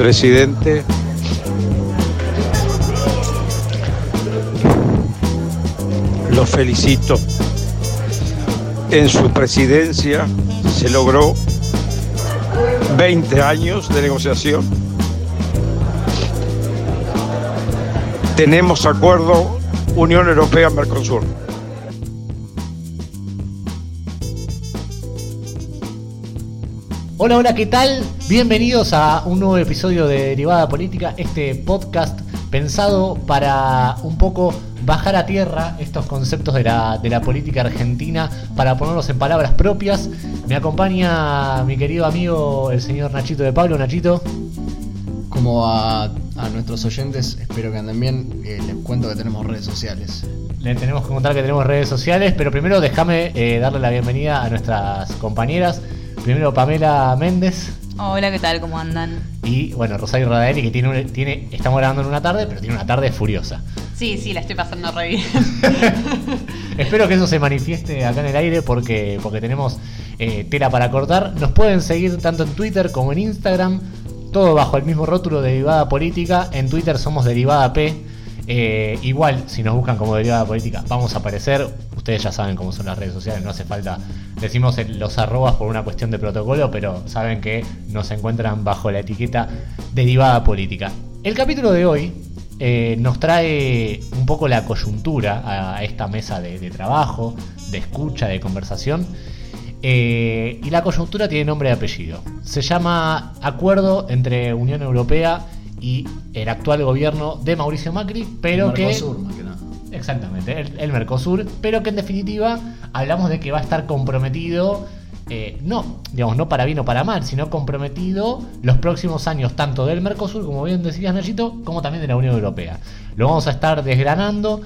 presidente. Lo felicito. En su presidencia se logró 20 años de negociación. Tenemos acuerdo Unión Europea-Mercosur. Hola, hola, ¿qué tal? Bienvenidos a un nuevo episodio de Derivada Política, este podcast pensado para un poco bajar a tierra estos conceptos de la, de la política argentina para ponerlos en palabras propias. Me acompaña mi querido amigo el señor Nachito de Pablo. Nachito. Como a, a nuestros oyentes, espero que anden bien. eh, les cuento que tenemos redes sociales. Le tenemos que contar que tenemos redes sociales, pero primero déjame eh, darle la bienvenida a nuestras compañeras. Primero Pamela Méndez Hola, ¿qué tal? ¿Cómo andan? y bueno Rosario Radaeli que tiene, un- tiene estamos grabando en una tarde, pero tiene una tarde furiosa. Sí, sí, la estoy pasando re bien. Espero que eso se manifieste acá en el aire porque, porque tenemos eh, tela para cortar. Nos pueden seguir tanto en Twitter como en Instagram, todo bajo el mismo rótulo de Derivada Política. En Twitter somos Derivada P. Eh, igual, si nos buscan como Derivada Política, vamos a aparecer. Ustedes ya saben cómo son las redes sociales, no hace falta. Decimos los arrobas por una cuestión de protocolo, pero saben que nos encuentran bajo la etiqueta Derivada Política. El capítulo de hoy eh, nos trae un poco la coyuntura a esta mesa de, de trabajo, de escucha, de conversación. Eh, y la coyuntura tiene nombre y apellido. Se llama Acuerdo entre Unión Europea y el actual gobierno de Mauricio Macri, pero que... Exactamente, el, Mercosur, pero que en definitiva hablamos de que va a estar comprometido, eh, no, digamos, no para bien o para mal, sino comprometido los próximos años, tanto del Mercosur, como bien decías, Nachito, como también de la Unión Europea. Lo vamos a estar desgranando,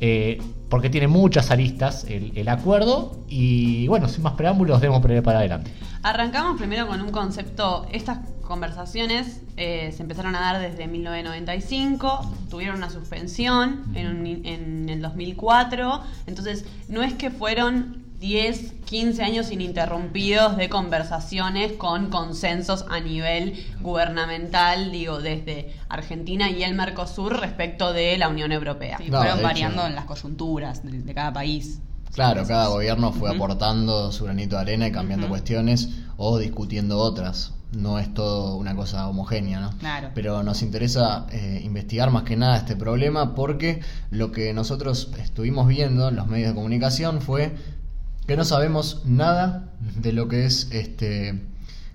eh, porque tiene muchas aristas el, acuerdo, y bueno, sin más preámbulos, demos para adelante. Arrancamos primero con un concepto. Estas conversaciones eh, se empezaron a dar desde 1995, tuvieron una suspensión en, un- en el 2004, entonces no es que fueron 10, 15 años ininterrumpidos de conversaciones con consensos a nivel gubernamental, digo, desde Argentina y el Mercosur respecto de la Unión Europea. Sí, No, fueron hecho. variando en las coyunturas de, de cada país. Claro, cada gobierno fue aportando su granito de arena y cambiando cuestiones o discutiendo otras. No es todo una cosa homogénea, ¿no? Claro. Pero nos interesa eh, investigar más que nada este problema porque lo que nosotros estuvimos viendo en los medios de comunicación fue que no sabemos nada de lo que es este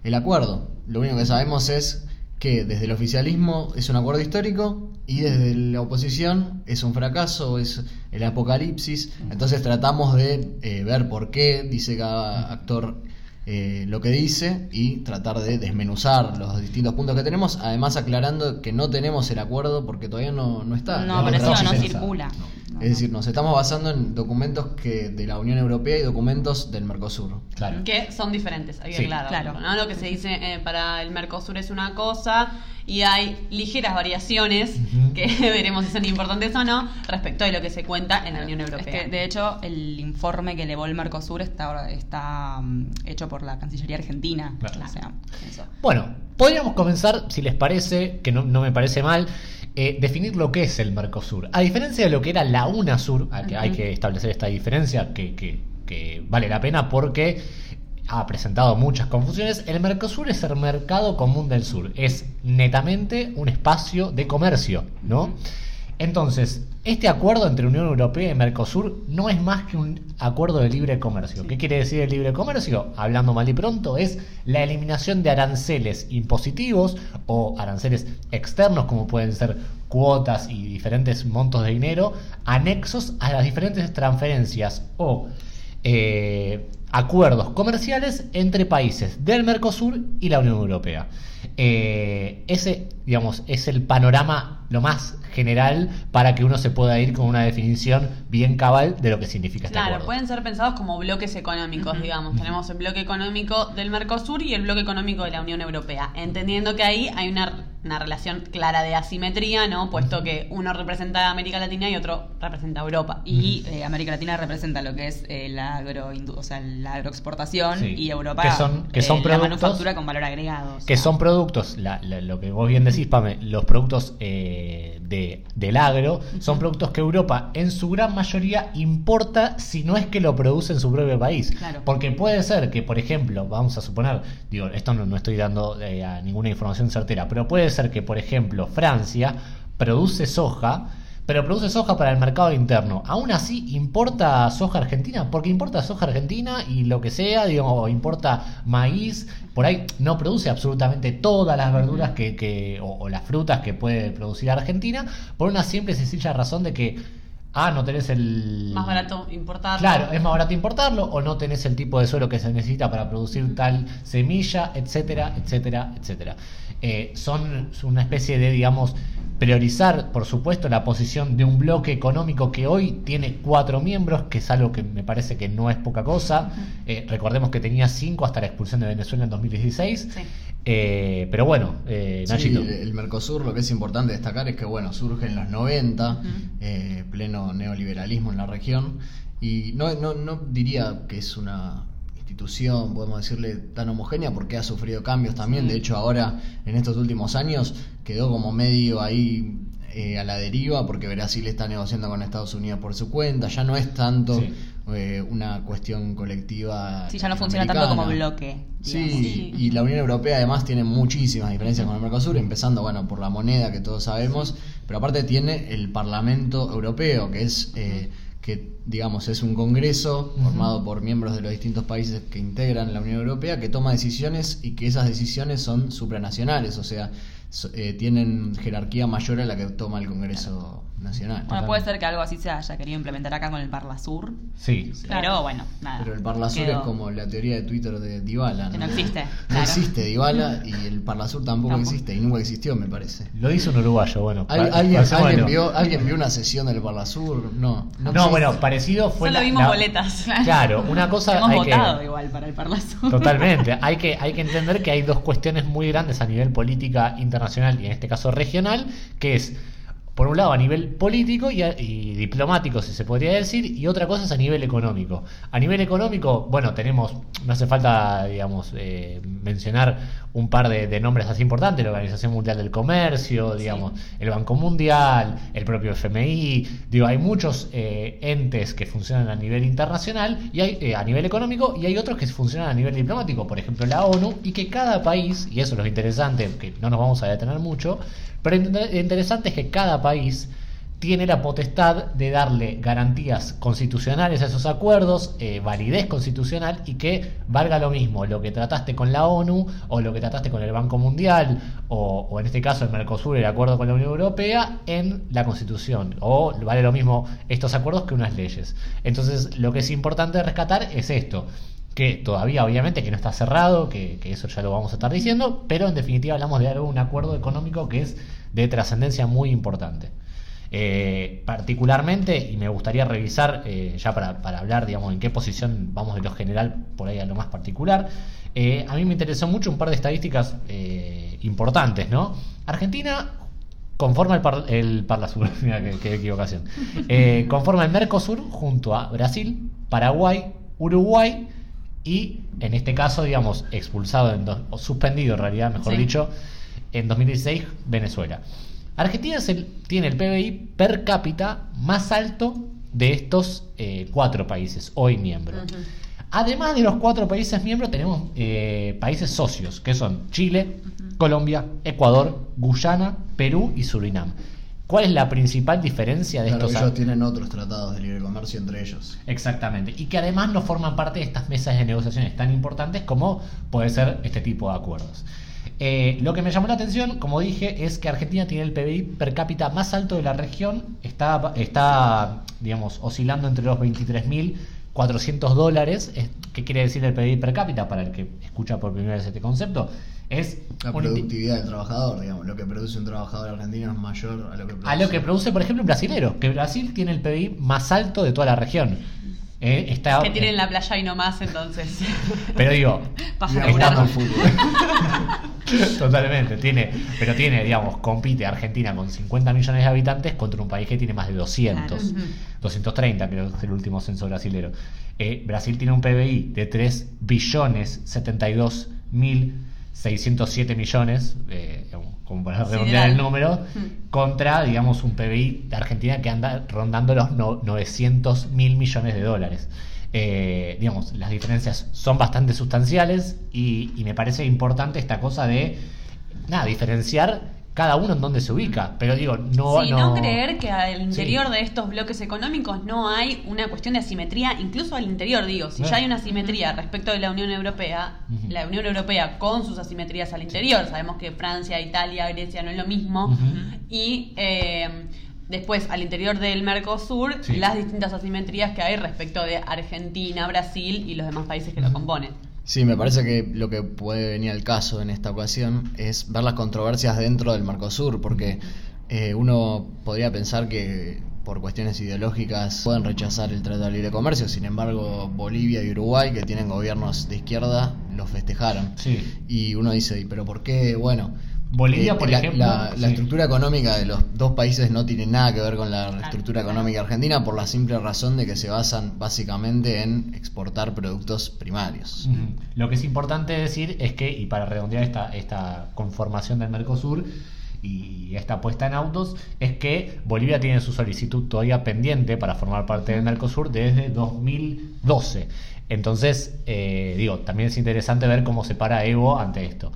el acuerdo. Lo único que sabemos es que desde el oficialismo es un acuerdo histórico y desde la oposición es un fracaso, es el apocalipsis. Entonces tratamos de eh, ver por qué dice cada actor eh, lo que dice y tratar de desmenuzar los distintos puntos que tenemos, además aclarando que no tenemos el acuerdo porque todavía no, no está. No, por pero eso no no circula. No, Es decir, nos estamos basando en documentos que de la Unión Europea y documentos del Mercosur. Claro. Que son diferentes, hay que Sí. Claro. ¿no? Lo que se dice eh, para el Mercosur es una cosa y hay ligeras variaciones que veremos si son importantes o no respecto de lo que se cuenta en la Unión Es Europea. que, de hecho, el informe que elevó el Mercosur está, está mm, hecho por la Cancillería Argentina. Claro. O sea, eso. Bueno, podríamos comenzar, si les parece, que no, no me parece mal, eh, definir lo que es el Mercosur. A diferencia de lo que era la UNASUR, a que hay que establecer esta diferencia que, que- que vale la pena porque ha presentado muchas confusiones. El Mercosur es el mercado común del sur, es netamente un espacio de comercio, ¿no? Entonces, este acuerdo entre Unión Europea y Mercosur no es más que un acuerdo de libre comercio. ¿Qué quiere decir el libre comercio? Hablando mal y pronto, es la eliminación de aranceles impositivos o aranceles externos, como pueden ser cuotas y diferentes montos de dinero, anexos a las diferentes transferencias o eh, acuerdos comerciales entre países del Mercosur y la Unión Europea. Eh, ese, digamos, es el panorama lo más general para que uno se pueda ir con una definición bien cabal de lo que significa este Claro, acuerdo. pueden ser pensados como bloques económicos, digamos. Tenemos el bloque económico del Mercosur y el bloque económico de la Unión Europea, entendiendo que ahí hay una una relación clara de asimetría, ¿no? Puesto que uno representa a América Latina y otro representa a Europa. Y eh, América Latina representa lo que es eh, la, agro, o sea, la agroexportación Sí. y Europa Que son- que son eh, la productos- manufactura con valor agregado. o sea. Que son productos, la- la- lo que vos bien decís, Pame, los productos eh, de, del agro, son productos que Europa en su gran mayoría importa si no es que lo produce en su propio país. Claro. Porque puede ser que, por ejemplo, vamos a suponer, digo, esto no, no estoy dando eh, a ninguna información certera, pero puede ser que, por ejemplo, Francia produce soja, pero produce soja para el mercado interno. Aún así, importa soja argentina, porque importa soja argentina y lo que sea, digo, importa maíz, por ahí no produce absolutamente todas las verduras que, que- o, o las frutas que puede producir Argentina, por una simple y sencilla razón de que, ah, no tenés el... Más barato importarlo. Claro, es más barato importarlo o no tenés el tipo de suelo que se necesita para producir tal semilla, etcétera, etcétera, etcétera. Eh, son una especie de, digamos, priorizar, por supuesto, la posición de un bloque económico que hoy tiene cuatro miembros, que es algo que me parece que no es poca cosa. Eh, recordemos que tenía cinco hasta la expulsión de Venezuela en 2016. Sí. Eh, pero bueno, eh, Sí, el Mercosur lo que es importante destacar es que bueno, surge en los 90, eh, pleno neoliberalismo en la región, y no, no, no diría que es una institución, podemos decirle, tan homogénea porque ha sufrido cambios también, de hecho ahora en estos últimos años quedó como medio ahí eh, a la deriva porque Brasil está negociando con Estados Unidos por su cuenta, ya no es tanto Sí. eh, una cuestión colectiva. Sí, ya no funciona tanto como bloque. Sí. y la Unión Europea además tiene muchísimas diferencias con el Mercosur, empezando bueno por la moneda que todos sabemos, pero aparte tiene el Parlamento Europeo, que es eh, que digamos es un congreso formado por miembros de los distintos países que integran la Unión Europea que toma decisiones y que esas decisiones son supranacionales, o sea, eh, tienen jerarquía mayor a la que toma el Congreso Nacional. Bueno, puede ser que algo así se haya querido implementar acá con el Parlasur. Sí. Pero bueno, nada. Pero el Parlasur Quedó. es como la teoría de Twitter de Dybala. Que no existe, No claro. existe Dybala y el Parlasur tampoco, Tampoco. existe y nunca existió, me parece. Lo dice un uruguayo, bueno. ¿Al- pa- ¿Alguien, vio, ¿Alguien vio una sesión del Parlasur? No. No, existe. bueno, parecido fue Solo la- vimos la- boletas. Claro, una cosa Hemos hay votado que igual para el Parlasur. Totalmente. Hay que, hay que entender que hay dos cuestiones muy grandes a nivel política internacional y en este caso regional, que es, por un lado, a nivel político y, a- y diplomático, si se podría decir, y otra cosa es a nivel económico. A nivel económico, bueno, tenemos, no hace falta, digamos, eh, mencionar un par de, de nombres así importantes, la Organización Mundial del Comercio, digamos, el Banco Mundial, el propio FMI, digo, hay muchos eh, entes que funcionan a nivel internacional y hay eh, a nivel económico y hay otros que funcionan a nivel diplomático, por ejemplo la ONU, y que cada país, y eso es lo interesante, que no nos vamos a detener mucho, pero lo interesante es que cada país tiene la potestad de darle garantías constitucionales a esos acuerdos, eh, validez constitucional y que valga lo mismo lo que trataste con la ONU o lo que trataste con el Banco Mundial o, en este caso el Mercosur, el acuerdo con la Unión Europea en la Constitución o vale lo mismo estos acuerdos que unas leyes. Entonces lo que es importante rescatar es esto que todavía obviamente que no está cerrado, que, eso ya lo vamos a estar diciendo, pero en definitiva hablamos de algo, un acuerdo económico que es de trascendencia muy importante. Eh, particularmente, y me gustaría revisar, eh, ya para, hablar, digamos, en qué posición vamos de lo general por ahí a lo más particular, eh, a mí me interesó mucho un par de estadísticas importantes, ¿no? Argentina conforma el, par, el Parlasur, qué, equivocación, conforma el Mercosur junto a Brasil, Paraguay, Uruguay y, en este caso, digamos, expulsado, en do- o suspendido en realidad, mejor Sí. dicho, en 2016, Venezuela. Argentina es el- tiene el PBI per cápita más alto de estos eh, cuatro países hoy miembros. Además de los cuatro países miembros, tenemos eh, países socios, que son Chile, Colombia, Ecuador, Guyana, Perú y Surinam. ¿Cuál es la principal diferencia de Claro, estos ellos tienen otros tratados de libre comercio entre ellos. Exactamente. Y que además no forman parte de estas mesas de negociaciones tan importantes como puede ser este tipo de acuerdos. Eh, lo que me llamó la atención, como dije, es que Argentina tiene el PBI per cápita más alto de la región. Está, está digamos, oscilando entre los 23.400 dólares. Es- ¿Qué quiere decir el PBI per cápita? Para el que escucha por primera vez este concepto. Es La productividad del trabajador, digamos, lo que produce un trabajador argentino es mayor a lo que produce. a lo que produce, por ejemplo, un brasilero, que Brasil tiene el PBI más alto de toda la región. Eh, está, Que tienen la playa y no más, entonces. Pero digo, al fútbol. Totalmente, tiene, pero tiene, digamos, compite Argentina con 50 millones de habitantes contra un país que tiene más de 200, Claro. 230 creo que es el último censo brasilero. Eh, Brasil tiene un PBI de 3 billones 72 mil 607 millones, eh, como para redondear el número, Mm. contra, digamos, un PBI de Argentina que anda rondando los no- 900 mil millones de dólares. Eh, digamos, las diferencias son bastante sustanciales y, y me parece importante esta cosa de, nada, diferenciar cada uno en dónde se ubica. Pero digo, no... sí, no, creer que al interior Sí. de estos bloques económicos no hay una cuestión de asimetría, incluso al interior, digo, si ya hay una asimetría respecto de la Unión Europea, la Unión Europea con sus asimetrías al interior, sabemos que Francia, Italia, Grecia no es lo mismo, y eh, después al interior del Mercosur, Sí. las distintas asimetrías que hay respecto de Argentina, Brasil y los demás países que lo componen. Sí, me parece que lo que puede venir al caso en esta ocasión es ver las controversias dentro del Mercosur, porque eh, uno podría pensar que por cuestiones ideológicas pueden rechazar el Tratado de Libre Comercio, sin embargo Bolivia y Uruguay, que tienen gobiernos de izquierda, los festejaron. Sí. Y uno dice, ¿y pero por qué? Bueno, Bolivia, por la, ejemplo, la- estructura económica de los dos países no tiene nada que ver con la estructura económica argentina por la simple razón de que se basan básicamente en exportar productos primarios. Lo que es importante decir es que, y para redondear esta, esta conformación del Mercosur y esta puesta en autos, es que Bolivia tiene su solicitud todavía pendiente para formar parte del Mercosur desde 2012. Entonces, eh, digo, también es interesante ver cómo se para Evo ante esto.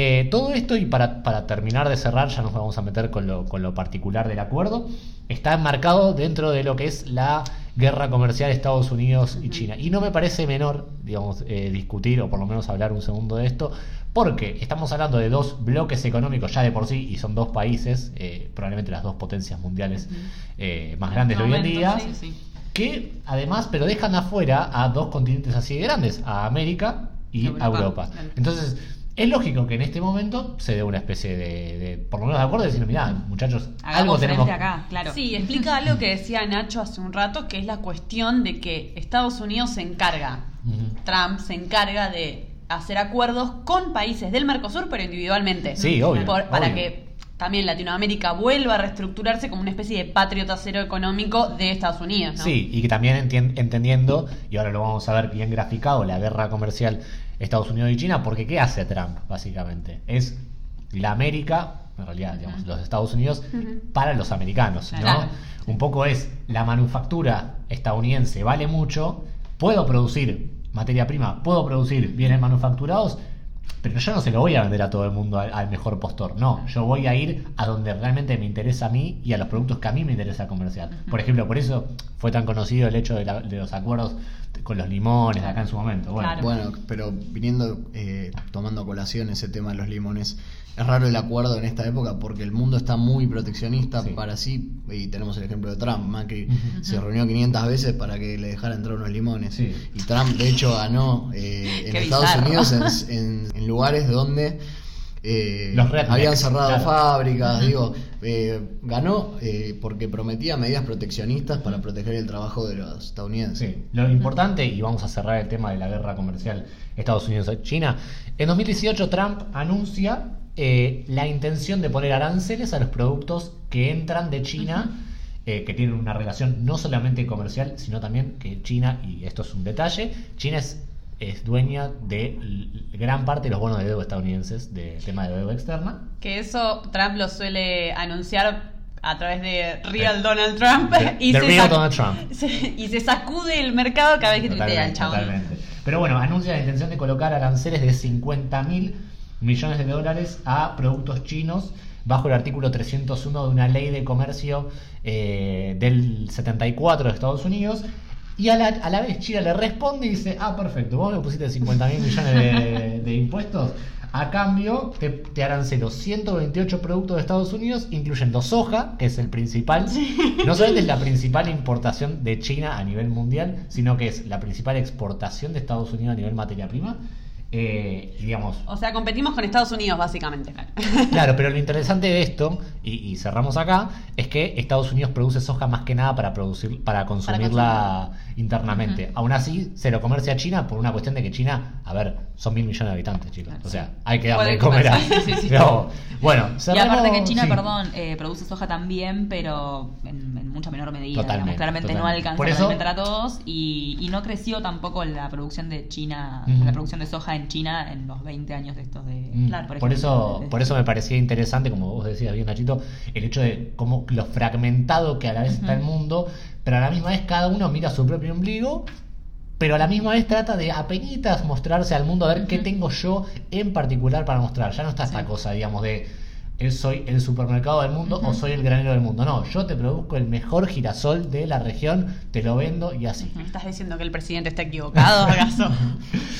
Eh, todo esto, y para, para terminar de cerrar, ya nos vamos a meter con lo, con lo particular del acuerdo, está enmarcado dentro de lo que es la guerra comercial Estados Unidos y China. Y no me parece menor, digamos, eh, discutir o por lo menos hablar un segundo de esto, porque estamos hablando de dos bloques económicos ya de por sí, y son dos países, eh, probablemente las dos potencias mundiales eh, más grandes de hoy en día, sí, sí. que además, pero dejan afuera a dos continentes así de grandes, a América y Europa, a Europa. Entonces, es lógico que en este momento se dé una especie de, de por lo menos de acuerdo, de decir, mirá, muchachos, Hagamos algo tenemos acá, claro. Sí, explica algo que decía Nacho hace un rato, que es la cuestión de que Estados Unidos se encarga. Trump se encarga de hacer acuerdos con países del Mercosur, pero individualmente. Sí, obvio, Por- para obvio. que también Latinoamérica vuelva a reestructurarse como una especie de patrio trasero económico de Estados Unidos. ¿no? Sí, y que también entendiendo, y ahora lo vamos a ver bien graficado, la guerra comercial Estados Unidos y China, porque ¿qué hace Trump, básicamente? Es la América, en realidad, digamos, los Estados Unidos, para los americanos, ¿no? Claro. Un poco es, la manufactura estadounidense vale mucho, puedo producir materia prima, puedo producir bienes manufacturados, pero yo no se lo voy a vender a todo el mundo al, al mejor postor. No, yo voy a ir a donde realmente me interesa a mí y a los productos que a mí me interesa comercial. Por ejemplo, por eso fue tan conocido el hecho de, la- de los acuerdos con los limones de acá en su momento. Bueno, Claro. Bueno, pero viniendo, eh, tomando a colación ese tema de los limones, es raro el acuerdo en esta época porque el mundo está muy proteccionista Sí. para sí, y tenemos el ejemplo de Trump, Macri Ujú. se reunió 500 veces para que le dejara entrar unos limones. Sí. Y Trump, de hecho, ganó eh, en Qué Estados bizarro. Unidos en, en- en lugares donde eh, Los rednecks, habían cerrado claro. fábricas, digo, eh, ganó eh, porque prometía medidas proteccionistas para proteger el trabajo de los estadounidenses. Sí, lo importante, y vamos a cerrar el tema de la guerra comercial Estados Unidos-China, en 2018 Trump anuncia eh, la intención de poner aranceles a los productos que entran de China, eh, que tienen una relación no solamente comercial, sino también que China, y esto es un detalle, China es, es dueña de gran parte de los bonos de deuda estadounidenses, de tema de deuda externa. Que eso Trump lo suele anunciar a través de Real Donald Trump De- y, se Real Donald Trump. se- y se sacude el mercado cada vez que tuitea el chabón. totalmente. Pero bueno, anuncia la intención de colocar aranceles de 50 mil millones de dólares a productos chinos bajo el artículo 301 de una ley de comercio eh, del 74 de Estados Unidos. Y a la, a la vez China le responde y dice, ah, perfecto, vos me pusiste 50 mil millones de, de impuestos. A cambio, te, te arancelo 128 productos de Estados Unidos, incluyendo soja, que es el principal. No solamente es la principal importación de China a nivel mundial, sino que es la principal exportación de Estados Unidos a nivel materia prima. Eh, digamos, O sea, competimos con Estados Unidos, básicamente. Claro, pero lo interesante de esto, y, y cerramos acá, es que Estados Unidos produce soja más que nada para producir, para consumirla internamente. Aún así, se lo comercia a China por una cuestión de que China, a ver, son mil millones de habitantes, chicos. O sea, hay que darle de comer a. Sí, sí, sí. Pero, bueno, Y cerramos- aparte que China, perdón, eh, produce soja también, pero en, en mucha menor medida. Totalmente, digamos. Claramente no alcanza eso- alimentar a todos y, y no creció tampoco la producción de China, la producción de soja en China en los 20 años de estos de... Mm, Claro, por, eso, por eso me parecía interesante, como vos decías bien, Nachito, el hecho de cómo lo fragmentado que a la vez está el mundo, pero a la misma vez cada uno mira su propio ombligo, pero a la misma vez trata de apenitas mostrarse al mundo a ver qué tengo yo en particular para mostrar. Ya no está esta cosa, digamos, de soy el supermercado del mundo o soy el granero del mundo. No, yo te produzco el mejor girasol de la región, te lo vendo y así. ¿Me estás diciendo que el presidente está equivocado, acaso?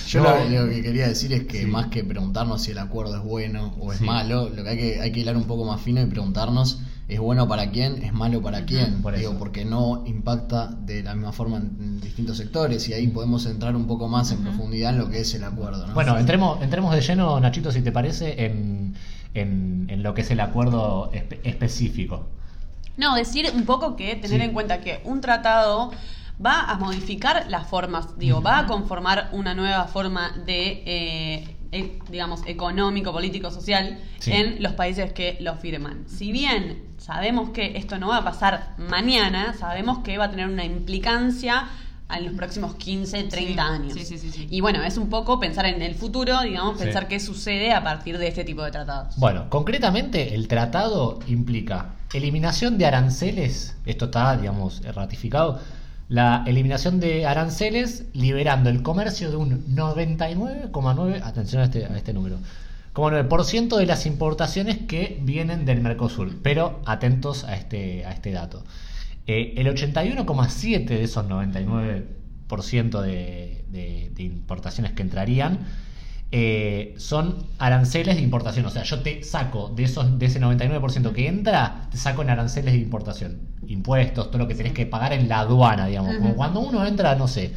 Yo No. lo, lo que quería decir es que Sí. más que preguntarnos si el acuerdo es bueno o es Sí. malo, lo que hay que, hay que hilar un poco más fino y preguntarnos es bueno para quién, es malo para quién. por Digo, porque no impacta de la misma forma en, en distintos sectores y ahí podemos entrar un poco más en profundidad en lo que es el acuerdo. ¿no? Bueno, entremos, entremos de lleno, Nachito, si te parece, en, en, en lo que es el acuerdo espe- específico. No, decir un poco que tener Sí. en cuenta que un tratado va a modificar las formas, digo, va a conformar una nueva forma de, eh, eh, digamos, económico, político, social Sí. en los países que lo firman. Si bien sabemos que esto no va a pasar mañana, sabemos que va a tener una implicancia en los próximos 15, 30 Sí, años. sí, sí, sí, sí. Y bueno, es un poco pensar en el futuro, digamos, Sí. pensar qué sucede a partir de este tipo de tratados. Bueno, concretamente el tratado implica eliminación de aranceles, esto está, digamos, ratificado, la eliminación de aranceles liberando el comercio de un 99,9, atención a este, a este número, como 9% de las importaciones que vienen del Mercosur, pero atentos a este, a este dato. Eh, el 81,7 de esos 99% de, de- de importaciones que entrarían eh, son aranceles de importación. O sea, yo te saco de esos de ese 99% que entra, te saco en aranceles de importación. Impuestos, todo lo que tenés que pagar en la aduana, digamos. Como cuando uno entra, no sé,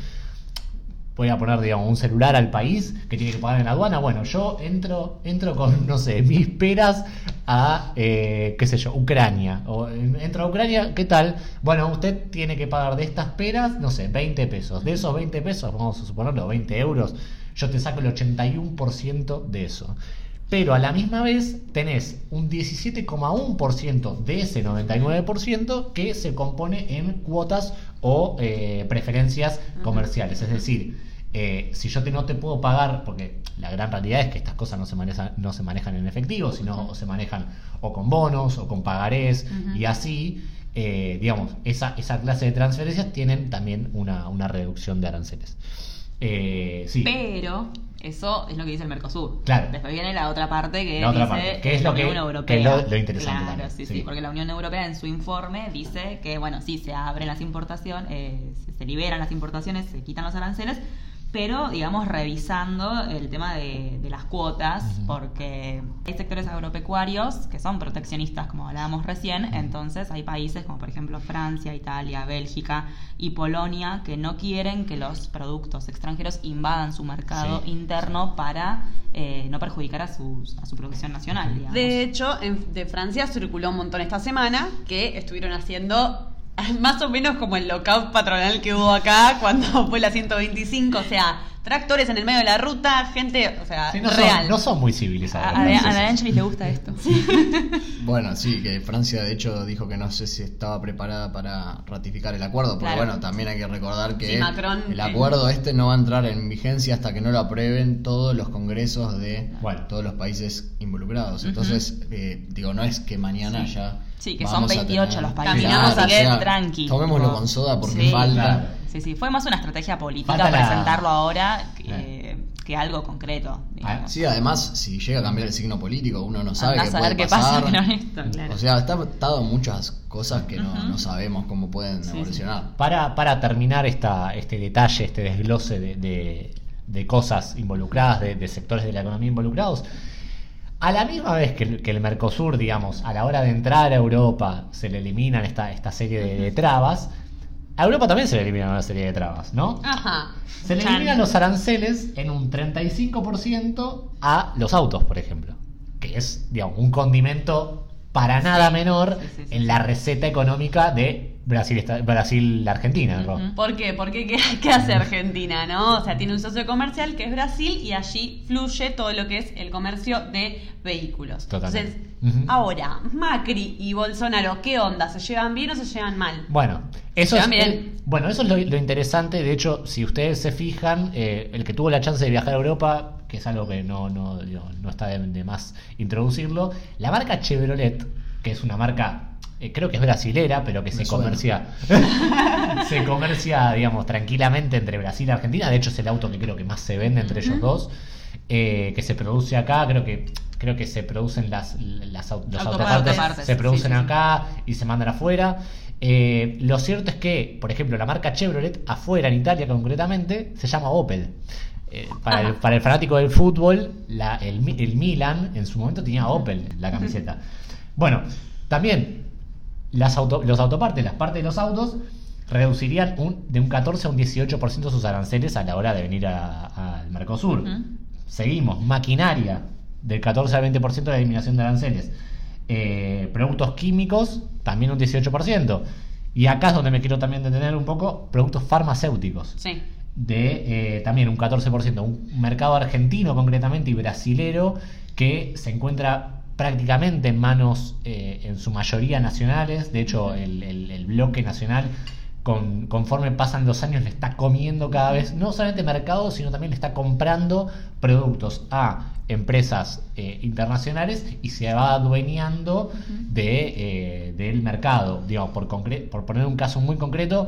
voy a poner, digamos, un celular al país que tiene que pagar en la aduana. Bueno, yo entro, entro con, no sé, mis peras a, eh, qué sé yo, Ucrania. O entro a Ucrania, ¿qué tal? Bueno, usted tiene que pagar de estas peras, no sé, 20 pesos. De esos 20 pesos, vamos a suponerlo, 20 euros, yo te saco el 81% de eso. Pero a la misma vez tenés un 17,1% de ese 99% que se compone en cuotas o eh, preferencias comerciales. Es decir, eh, si yo te, no te puedo pagar, porque la gran realidad es que estas cosas no se manejan, no se manejan en efectivo, sino o se manejan o con bonos o con pagarés y así, eh, digamos, esa, esa clase de transferencias tienen también una, una reducción de aranceles. Eh, sí. Pero eso es lo que dice el Mercosur. Claro. Después viene la otra parte que otra dice parte, que es lo que- Unión Europea. que es lo- lo interesante Claro, sí, sí. sí, porque la Unión Europea en su informe dice que, bueno, sí, se abren las importaciones, eh, se liberan las importaciones, se quitan los aranceles, pero, digamos, revisando el tema de, de las cuotas, porque hay sectores agropecuarios que son proteccionistas, como hablábamos recién, entonces hay países como, por ejemplo, Francia, Italia, Bélgica y Polonia que no quieren que los productos extranjeros invadan su mercado Sí. interno para eh, no perjudicar a, sus, a su producción nacional, digamos. De hecho, en- de Francia circuló un montón esta semana que estuvieron haciendo más o menos como el lockout patronal que hubo acá cuando fue la 125, o sea, tractores en el medio de la ruta, gente, o sea, Sí, no, real. Son, no son muy civilizados. a, a, a la Angelis le gusta esto. Bueno, sí, que Francia de hecho dijo que no sé si estaba preparada para ratificar el acuerdo, pero Claro. bueno, también hay que recordar que Sí, Macron, el eh. acuerdo este no va a entrar en vigencia hasta que no lo aprueben todos los congresos de Bueno. todos los países involucrados. Entonces, eh, digo, no es que mañana ya... Sí, que vamos son a 28 tener- los países. Caminamos, Claro, así que tranqui. Tomémoslo con soda porque Sí, falta... claro. Sí, sí, fue más una estrategia política Falta la- presentarlo ahora que, que algo concreto. digamos. Sí, además, si llega a cambiar el signo político, uno no sabe Andá qué saber puede qué pasa pasar. con esto, claro. O sea, está atado muchas cosas que no, sabemos cómo pueden Sí, sí. evolucionar. Para, para terminar esta, este detalle, este desglose de, de- de cosas involucradas, de, de sectores de la economía involucrados, a la misma vez que el, que el Mercosur, digamos, a la hora de entrar a Europa, se le eliminan esta, esta serie de, de trabas, A Europa también se le eliminan una serie de trabas, ¿no? Ajá. Se le eliminan los aranceles en un 35% a los autos, por ejemplo. Que es, digamos, un condimento para nada menor en la receta económica de Brasil, Brasil Argentina. ¿Por qué? Porque ¿qué, qué hace Argentina, no? O sea, tiene un socio comercial que es Brasil y allí fluye todo lo que es el comercio de vehículos. Totalmente. Entonces, ahora, Macri y Bolsonaro, ¿qué onda? ¿Se llevan bien o se llevan mal? Bueno, eso es, el- bueno, eso es lo, lo interesante. De hecho, si ustedes se fijan, eh, el que tuvo la chance de viajar a Europa, que es algo que no, no, digo, no está de, de más introducirlo, la marca Chevrolet, que es una marca, eh, creo que es brasilera, pero que Me se suena. comercia, se comercia, digamos, tranquilamente entre Brasil y Argentina. De hecho, es el auto que creo que más se vende entre ellos dos. eh, que se produce acá, creo que creo que se producen las, los Autopartes. autopartes, se producen sí, sí, sí. acá y se mandan afuera. Eh, lo cierto es que, por ejemplo, la marca Chevrolet, afuera en Italia concretamente, se llama Opel. Eh, para, el, Ajá. para el fanático del fútbol, la- el, el Milan en su momento tenía Opel en la camiseta. Bueno, también las auto- los autopartes, las partes de los autos, reducirían un, de un 14 a un 18% sus aranceles a la hora de venir al Mercosur. Ujú. Seguimos, maquinaria, del 14 al 20% de la eliminación de aranceles. Eh, productos químicos, también un 18%. Y acá es donde me quiero también detener un poco, productos farmacéuticos Sí. de eh, también un 14%, un mercado argentino concretamente y brasilero que se encuentra prácticamente en manos eh, en su mayoría nacionales, de hecho el, el- el bloque nacional con- conforme pasan los años le está comiendo cada vez, no solamente mercado, sino también le está comprando productos a empresas eh, internacionales y se va adueñando de, eh, del mercado. Digamos, por, concre- por poner un caso muy concreto,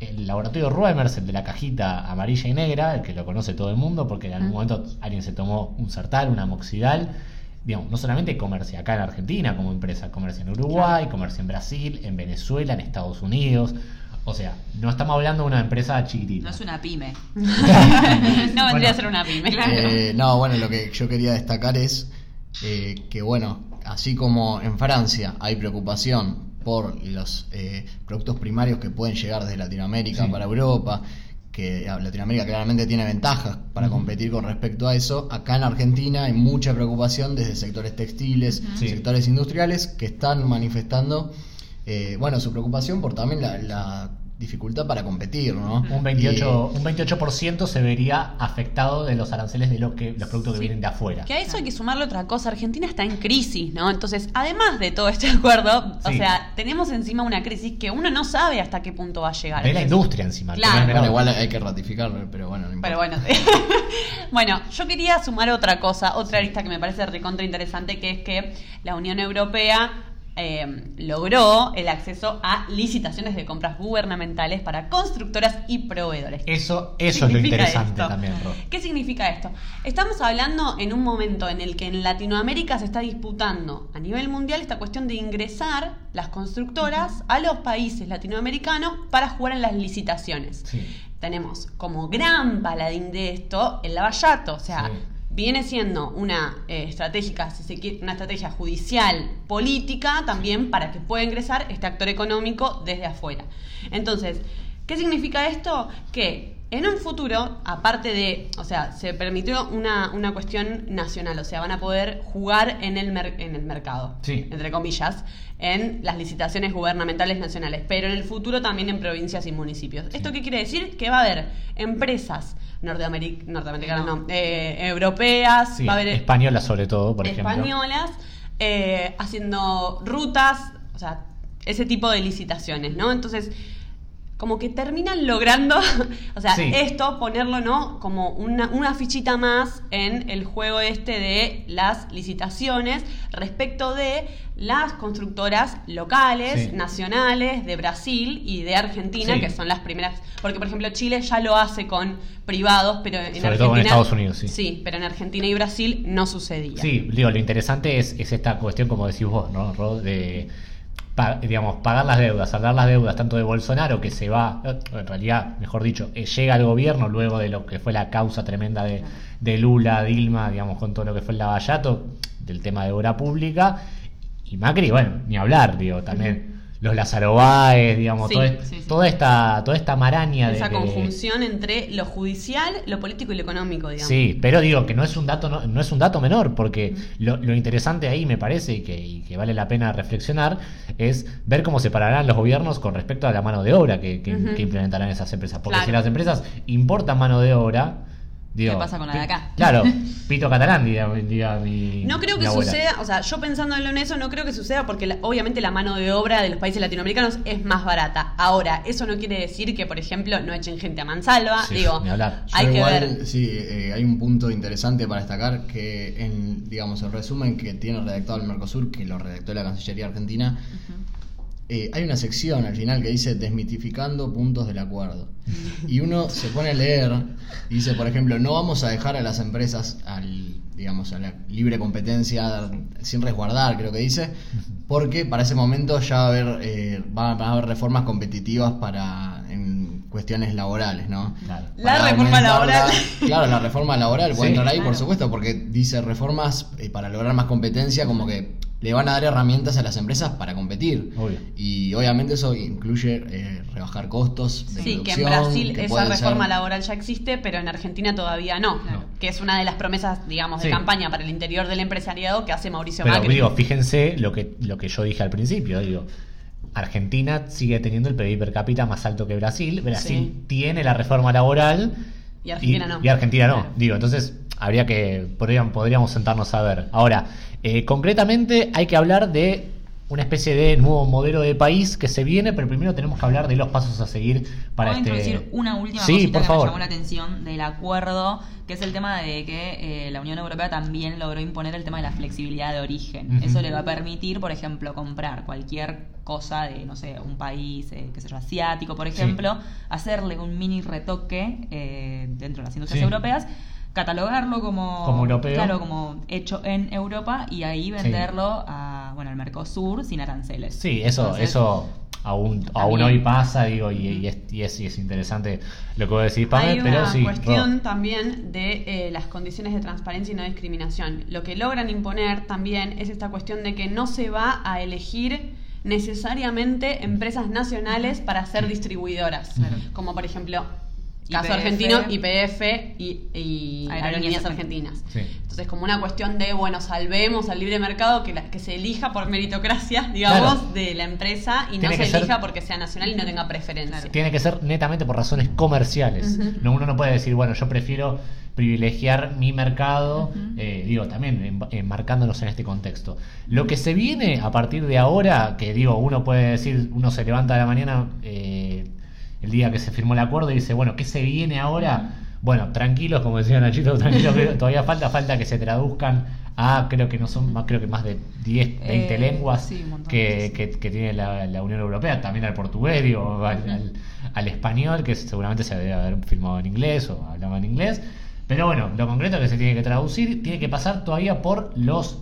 el laboratorio Ruemers, el de la cajita amarilla y negra, el que lo conoce todo el mundo, porque en algún momento alguien se tomó un Sertal, una Moxidal, digamos, no solamente comercia acá en Argentina como empresa, comercia en Uruguay, comercia en Brasil, en Venezuela, en Estados Unidos. O sea, no estamos hablando de una empresa chiquitita. No es una pyme. no vendría Bueno. a ser una pyme. Eh, no, bueno, lo que yo quería destacar es eh, que, bueno, así como en Francia hay preocupación por los eh, productos primarios que pueden llegar desde Latinoamérica Sí. para Europa, que a- Latinoamérica claramente tiene ventajas para competir con respecto a eso, acá en Argentina hay mucha preocupación desde sectores textiles, Sí. sectores industriales que están manifestando, eh, bueno, su preocupación por también la, la dificultad para competir, ¿no? Un 28%, un 28% se vería afectado de los aranceles de lo que, los productos que vienen de afuera. Que a eso hay que sumarle otra cosa. Argentina está en crisis, ¿no? Entonces, además de todo este acuerdo, o sea, tenemos encima una crisis que uno no sabe hasta qué punto va a llegar. De la industria encima. que Claro. no es Bueno, menor. igual hay que ratificarlo, pero bueno, no importa. Pero bueno, sí. bueno, yo quería sumar otra cosa, otra lista que me parece recontra interesante, que es que la Unión Europea eh, logró el acceso a licitaciones de compras gubernamentales para constructoras y proveedores. Eso, eso es lo interesante esto? también, Ro. ¿Qué significa esto? Estamos hablando en un momento en el que en Latinoamérica se está disputando a nivel mundial esta cuestión de ingresar las constructoras a los países latinoamericanos para jugar en las licitaciones. Sí. Tenemos como gran paladín de esto el lavallato, o sea, Sí. Viene siendo una eh, estratégica, si se quiere, una estrategia judicial, política, también para que pueda ingresar este actor económico desde afuera. Entonces, ¿qué significa esto? Que en un futuro, aparte de, o sea, se permitió una, una cuestión nacional, o sea, van a poder jugar en el, mer- en el mercado, Sí. entre comillas, en las licitaciones gubernamentales nacionales, pero en el futuro también en provincias y municipios. ¿Esto qué quiere decir? Que va a haber empresas norteameric- norteamericanas, no, eh, europeas, Sí, va a haber española sobre todo, por ejemplo. españolas eh, haciendo rutas, o sea, ese tipo de licitaciones, ¿no? Entonces, como que terminan logrando, o sea, Sí. esto ponerlo, ¿no? Como una, una fichita más en el juego este de las licitaciones respecto de las constructoras locales, Sí. nacionales, de Brasil y de Argentina, Sí. que son las primeras. Porque, por ejemplo, Chile ya lo hace con privados, pero en Sobre Argentina. todo con Estados Unidos, sí. Sí, pero en Argentina y Brasil no sucedía. Sí, digo, lo interesante es, es esta cuestión, como decís vos, ¿no, Ro? De, digamos, pagar las deudas, saldar las deudas tanto de Bolsonaro, que se va, eh, en realidad, mejor dicho, eh, llega al gobierno luego de lo que fue la causa tremenda de, de Lula, Dilma, digamos, con todo lo que fue el lavallato, del tema de obra pública, y Macri, bueno, ni hablar, digo, también los Lázaro Báez, digamos, Sí, todo est- sí, sí. toda esta toda esta maraña de Esa de- conjunción entre lo judicial, lo político y lo económico, digamos. Sí, pero digo que no es un dato no, no es un dato menor porque lo, lo interesante ahí me parece y que, y que vale la pena reflexionar es ver cómo se pararán los gobiernos con respecto a la mano de obra que, que- que implementarán esas empresas. Porque Claro. si las empresas importan mano de obra, digo, ¿Qué pasa con la de acá? Claro, pito catalán, diga, diga mi. No creo mi que abuela. suceda, o sea, yo pensándolo en eso, no creo que suceda porque la- obviamente la mano de obra de los países latinoamericanos es más barata. Ahora, eso no quiere decir que, por ejemplo, no echen gente a mansalva. Sí, Digo, ni hablar. Yo hay que igual, ver. Sí, eh, hay un punto interesante para destacar que en, digamos, el resumen que tiene redactado el Mercosur, que lo redactó la Cancillería Argentina, eh, hay una sección al final que dice desmitificando puntos del acuerdo. Y uno se pone a leer y dice, por ejemplo, no vamos a dejar a las empresas al, digamos, a la libre competencia sin resguardar, creo que dice, porque para ese momento ya va a haber, eh, va, va a haber reformas competitivas para en cuestiones laborales, ¿no? Claro. La reforma la- laboral. claro, la reforma laboral puede Sí, entrar ahí, claro. por supuesto, porque dice reformas eh, para lograr más competencia, como que le van a dar herramientas a las empresas para competir. Obvio. Y obviamente eso incluye eh, rebajar costos de Sí, que en producción, Brasil que esa reforma ser- laboral ya existe, pero en Argentina todavía no. No. Que es una de las promesas, digamos, de Sí. campaña para el interior del empresariado que hace Mauricio Pero Macri. digo, fíjense lo que, lo que yo dije al principio, digo. Argentina sigue teniendo el PIB per cápita más alto que Brasil. Brasil Sí. tiene la reforma laboral Y Argentina no. Y Argentina no. Claro. Digo, entonces habría que podrían- podríamos sentarnos a ver. Ahora, eh, concretamente hay que hablar de una especie de nuevo modelo de país que se viene, pero primero tenemos que hablar de los pasos a seguir para ¿Puedo este. introducir una última sí, cosita por que favor. me llamó la atención del acuerdo, que es el tema de que eh, la Unión Europea también logró imponer el tema de la flexibilidad de origen. Eso le va a permitir, por ejemplo, comprar cualquier cosa de, no sé, un país, eh, qué sé yo, asiático, por Sí. ejemplo, hacerle un mini retoque eh, dentro de las industrias Sí. europeas, catalogarlo como, Como europeo. claro, como hecho en Europa y ahí venderlo a, bueno, al Mercosur sin aranceles. Sí, eso, Entonces, eso aún, aún hoy pasa, digo, y, y es, y, es, y es interesante lo que vos decís, Pame, Hay pero una sí. cuestión Ro. también de eh, las condiciones de transparencia y no discriminación. Lo que logran imponer también es esta cuestión de que no se va a elegir necesariamente empresas nacionales para ser distribuidoras. Claro. Como por ejemplo, caso YPF. argentino, IPF y, y Aerolíneas Aerolíneas Argentinas. Sí. Entonces, como una cuestión de, bueno, salvemos al libre mercado, que, la- que se elija por meritocracia, digamos, Claro. de la empresa y Tiene no se ser- elija porque sea nacional y no tenga preferencia. Tiene que ser netamente por razones comerciales. No, uno no puede decir, bueno, yo prefiero privilegiar mi mercado, eh, digo, también en- enmarcándonos en este contexto. Lo que se viene a partir de ahora, que digo, uno puede decir, uno se levanta a la mañana eh, el día que se firmó el acuerdo y dice, bueno, ¿qué se viene ahora? Bueno, tranquilos, como decía Nachito, tranquilos, que todavía falta, falta que se traduzcan a, creo que no son más, creo que más de 10, 20 Eh, lenguas sí, que, que, que tiene la, la Unión Europea, también al portugués, digo, al, al- al español, que seguramente se debe haber firmado en inglés o hablaba en inglés. Pero bueno, lo concreto que se tiene que traducir tiene que pasar todavía por los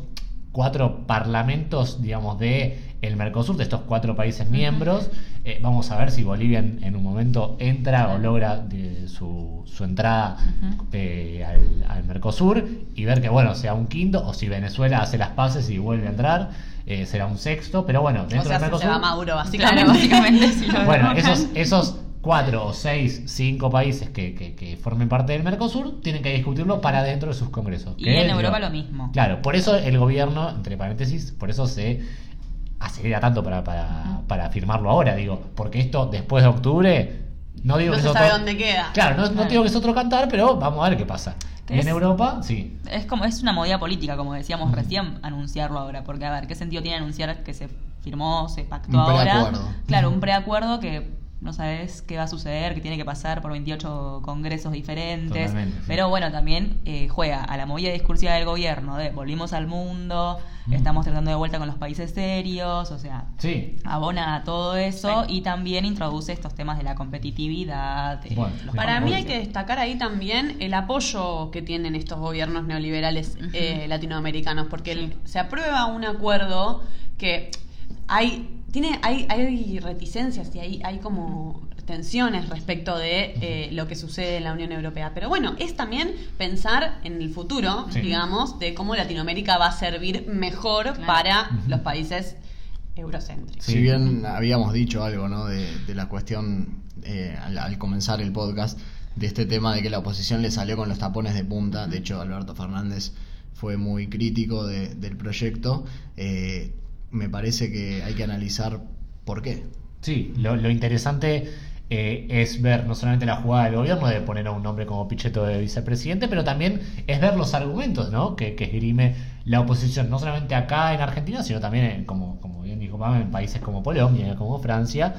cuatro parlamentos, digamos, de el Mercosur, de estos cuatro países miembros. Eh, vamos a ver si Bolivia en, en un momento entra o logra de su, su entrada eh, al, al Mercosur y ver que, bueno, sea un quinto, o si Venezuela hace las paces y vuelve a entrar, eh, será un sexto, pero bueno, O dentro sea, del se Mercosur. va Maduro, Claro, básicamente. básicamente sí lo Bueno, esos, esos cuatro o seis, cinco países que, que- que formen parte del Mercosur tienen que discutirlo para dentro de sus congresos. Y en digo, Europa lo mismo. Claro, por eso el gobierno, entre paréntesis, por eso se acelera tanto para, para, para firmarlo ahora, digo, porque esto después de octubre, no digo No que se es sabe otro- dónde queda. Claro, no, no Claro. digo que es otro cantar, pero vamos a ver qué pasa. Y en Europa, sí. Es como es una movida política, como decíamos recién, anunciarlo ahora, porque a ver, ¿qué sentido tiene anunciar que se firmó, se pactó Un ahora? preacuerdo. Claro, un preacuerdo que no sabes qué va a suceder, que tiene que pasar por 28 congresos diferentes. Sí. Pero bueno, también eh, juega a la movida discursiva del gobierno de volvimos al mundo. Estamos tratando de vuelta con los países serios, o sea, Sí. abona a todo eso y también introduce estos temas de la competitividad. eh, Bueno, Para mí hay que destacar ahí también el apoyo que tienen estos gobiernos neoliberales eh, latinoamericanos, porque el- se aprueba un acuerdo que hay tiene hay, hay reticencias y hay, hay como tensiones respecto de eh, lo que sucede en la Unión Europea. Pero bueno, es también pensar en el futuro, Sí. digamos, de cómo Latinoamérica va a servir mejor Claro. para los países eurocéntrico. Sí. Si bien habíamos dicho algo, ¿no? De, de la cuestión eh, al, al comenzar el podcast, de este tema de que la oposición le salió con los tapones de punta. De hecho, Alberto Fernández fue muy crítico de- del proyecto. Eh, me parece que hay que analizar por qué. Sí, lo, lo interesante eh, es ver no solamente la jugada del gobierno de poner a un hombre como Pichetto de vicepresidente, pero también es ver los argumentos ¿no? que, que esgrime la oposición, no solamente acá en Argentina, sino también, en- como, como bien dijo Pam, en países como Polonia, como Francia,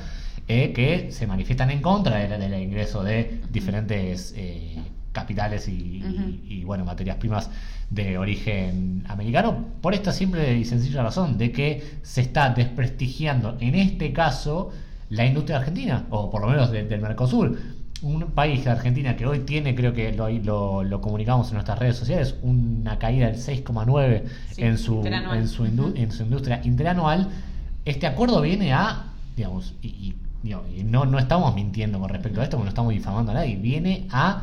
eh, que se manifiestan en contra del, del ingreso de diferentes eh, capitales y, y, bueno, materias primas de origen americano, por esta simple y sencilla razón de que se está desprestigiando en este caso la industria argentina, o por lo menos de- del Mercosur. Un país, Argentina, que hoy tiene, creo que lo, lo, lo comunicamos en nuestras redes sociales, una caída del 6,9 Sí, en, su, en, su en su industria interanual. Este acuerdo viene a, digamos, y, y no, no estamos mintiendo con respecto a esto, porque no estamos difamando a nadie, viene a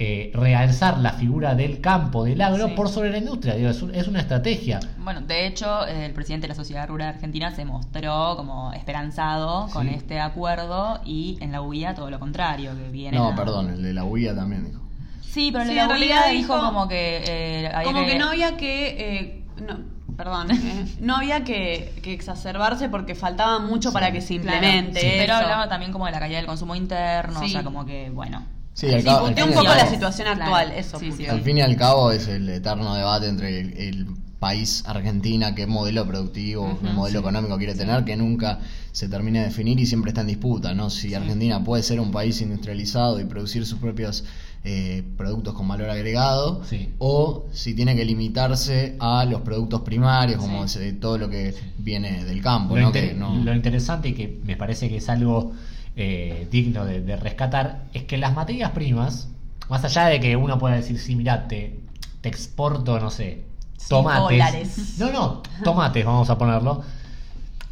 eh, realzar la figura del campo, del agro, Sí. por sobre la industria. Digo, es, un- es una estrategia. Bueno, de hecho, eh, el presidente de la Sociedad Rural Argentina se mostró como esperanzado con este acuerdo y en la UIA todo lo contrario, que viene No, a- perdón, el de la UIA también dijo. Sí, pero el Sí, de la en UIA realidad dijo, dijo como que eh, había Como que no había que. eh, no, perdón, eh, no había que, que exacerbarse porque faltaba mucho para que se Claro, implemente. sí, pero hablaba también como de la caída del consumo interno, o sea, como que, bueno. Sí, fin un y poco al la cabo- situación Claro. actual, eso. Sí. Al fin y al cabo es el eterno debate entre el, el país Argentina, qué modelo productivo, qué modelo sí. económico quiere tener, que nunca se termina de definir y siempre está en disputa, ¿no? Si Argentina puede ser un país industrializado y producir sus propios eh, productos con valor agregado, Sí. o si tiene que limitarse a los productos primarios, como Sí. ese- todo lo que viene del campo, Lo, ¿no? inter- Que no- lo interesante y que me parece que es algo eh, digno de, de rescatar es que las materias primas, más allá de que uno pueda decir, sí, mira, te, te exporto, no sé, tomates. dólares. No, no, tomates, vamos a ponerlo.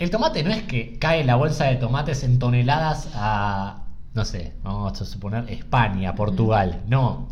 El tomate no es que cae la bolsa de tomates en toneladas a, no sé, vamos a suponer España, Portugal. No.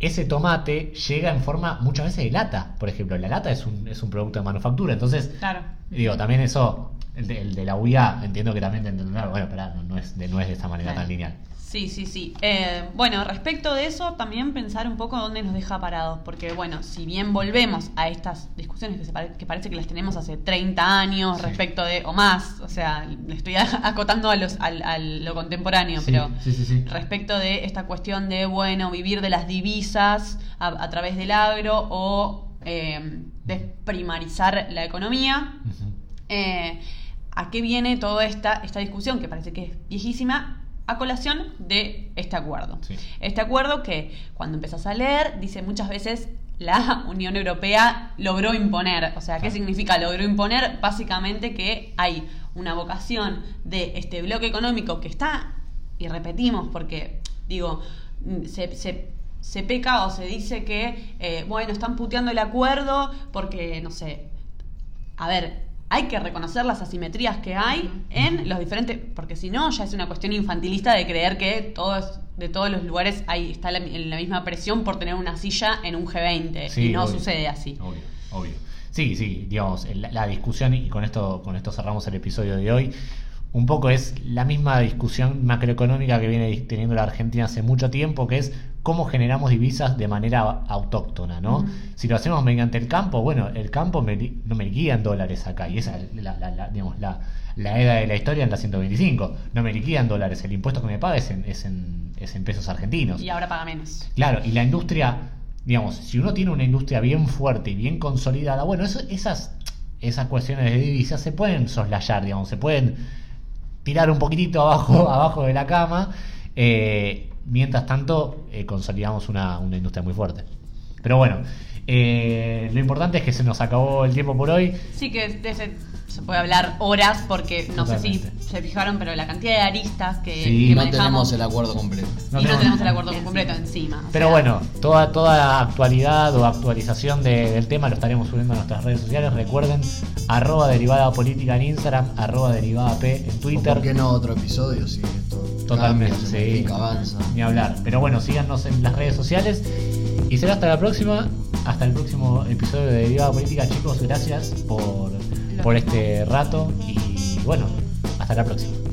Ese tomate llega en forma muchas veces de lata, por ejemplo. La lata es un, es un producto de manufactura, entonces Claro. Digo, también eso, el de, el de la UIA, entiendo que también te entenderá. Bueno, pero no, no es de, no es de esta manera Claro. tan lineal. Sí, sí, sí. Eh, bueno, respecto de eso, también pensar un poco dónde nos deja parados, porque bueno, si bien volvemos a estas discusiones que, se pare- que parece que las tenemos hace 30 años Sí. respecto de, o más, o sea, le estoy acotando a, los, a lo contemporáneo, Sí, pero sí, sí, sí. respecto de esta cuestión de, bueno, vivir de las divisas a, a través del agro o eh, desprimarizar la economía, eh, ¿A qué viene toda esta, esta discusión que parece que es viejísima? A colación de este acuerdo. Sí. Este acuerdo que cuando empezás a leer dice muchas veces la Unión Europea logró imponer. O sea, ¿qué significa logró imponer? Básicamente que hay una vocación de este bloque económico que está, y repetimos porque, digo, se, se- se peca o se dice que, eh, bueno, están puteando el acuerdo porque, no sé, a ver, hay que reconocer las asimetrías que hay en los diferentes, porque si no ya es una cuestión infantilista de creer que todos de todos los lugares hay está la, la misma presión por tener una silla en un G20 Sí, y no obvio. sucede así. Obvio, obvio. Sí, sí, digamos, la, la discusión, y con esto, con esto cerramos el episodio de hoy, un poco es la misma discusión macroeconómica que viene teniendo la Argentina hace mucho tiempo, que es cómo generamos divisas de manera autóctona, ¿no? Si lo hacemos mediante el campo, bueno, el campo me no me liquidan dólares acá, y esa es la, la- la- digamos, la, la edad de la historia en la 125, no me liquidan dólares, el impuesto que me paga es en, es en, es en pesos argentinos. Y ahora paga menos. Claro, y la industria, digamos, si uno tiene una industria bien fuerte y bien consolidada, bueno, eso- esas, esas cuestiones de divisas se pueden soslayar, digamos, se pueden tirar un poquitito abajo, abajo de la cama, eh, mientras tanto eh, consolidamos una, una industria muy fuerte. Pero bueno, eh, lo importante es que se nos acabó el tiempo por hoy. Sí que de ese se puede hablar horas porque no sé si se fijaron, pero la cantidad de aristas que, Sí, que no manejamos tenemos el acuerdo completo. No y no tenemos- el acuerdo completo encima. Pero sea, bueno, toda, toda actualidad o actualización de- del tema lo estaremos subiendo a nuestras redes sociales. Recuerden, arroba derivada política en Instagram, arroba derivada P en ¿O Twitter. ¿Por qué no otro episodio? Si esto Totalmente, cambia, se sí. avanza. Ni hablar. Pero bueno, síganos en las redes sociales. Y será hasta la próxima. Hasta el próximo episodio de Derivada Política, chicos. Gracias por, por este rato y bueno, hasta la próxima.